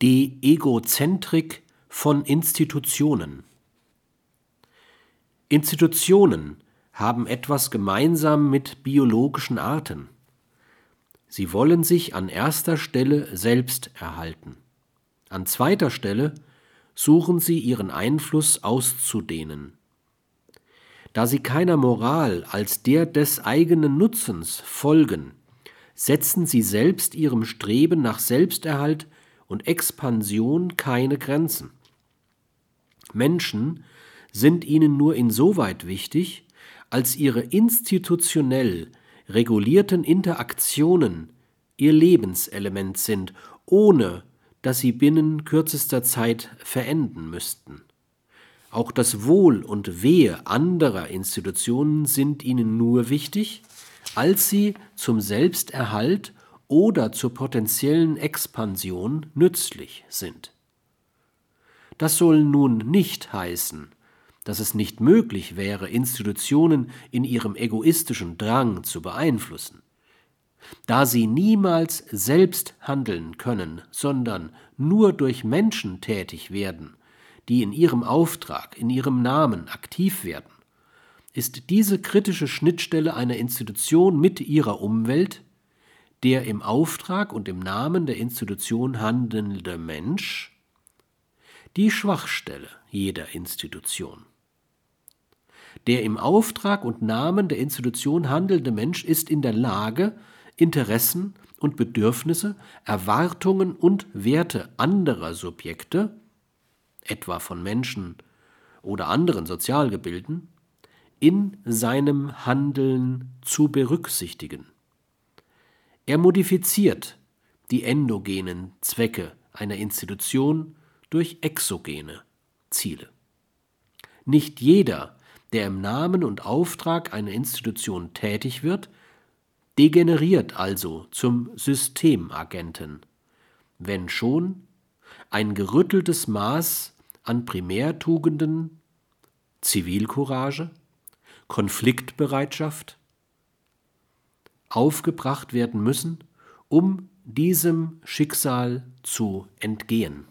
Die Egozentrik von Institutionen. Institutionen haben etwas gemeinsam mit biologischen Arten. Sie wollen sich an erster Stelle selbst erhalten. An zweiter Stelle suchen sie ihren Einfluss auszudehnen. Da sie keiner Moral als der des eigenen Nutzens folgen, setzen sie selbst ihrem Streben nach Selbsterhalt und Expansion keine Grenzen. Menschen sind ihnen nur insoweit wichtig, als ihre institutionell regulierten Interaktionen ihr Lebenselement sind, ohne dass sie binnen kürzester Zeit verenden müssten. Auch das Wohl und Wehe anderer Institutionen sind ihnen nur wichtig, als sie zum Selbsterhalt oder zur potenziellen Expansion nützlich sind. Das soll nun nicht heißen, dass es nicht möglich wäre, Institutionen in ihrem egoistischen Drang zu beeinflussen. Da sie niemals selbst handeln können, sondern nur durch Menschen tätig werden, die in ihrem Auftrag, in ihrem Namen aktiv werden, ist diese kritische Schnittstelle einer Institution mit ihrer Umwelt der im Auftrag und im Namen der Institution handelnde Mensch die Schwachstelle jeder Institution. Der im Auftrag und Namen der Institution handelnde Mensch ist in der Lage, Interessen und Bedürfnisse, Erwartungen und Werte anderer Subjekte, etwa von Menschen oder anderen Sozialgebilden, in seinem Handeln zu berücksichtigen. Er modifiziert die endogenen Zwecke einer Institution durch exogene Ziele. Nicht jeder, der im Namen und Auftrag einer Institution tätig wird, degeneriert also zum Systemagenten, wenn schon ein gerütteltes Maß an Primärtugenden, Zivilcourage, Konfliktbereitschaft aufgebracht werden müssen, um diesem Schicksal zu entgehen.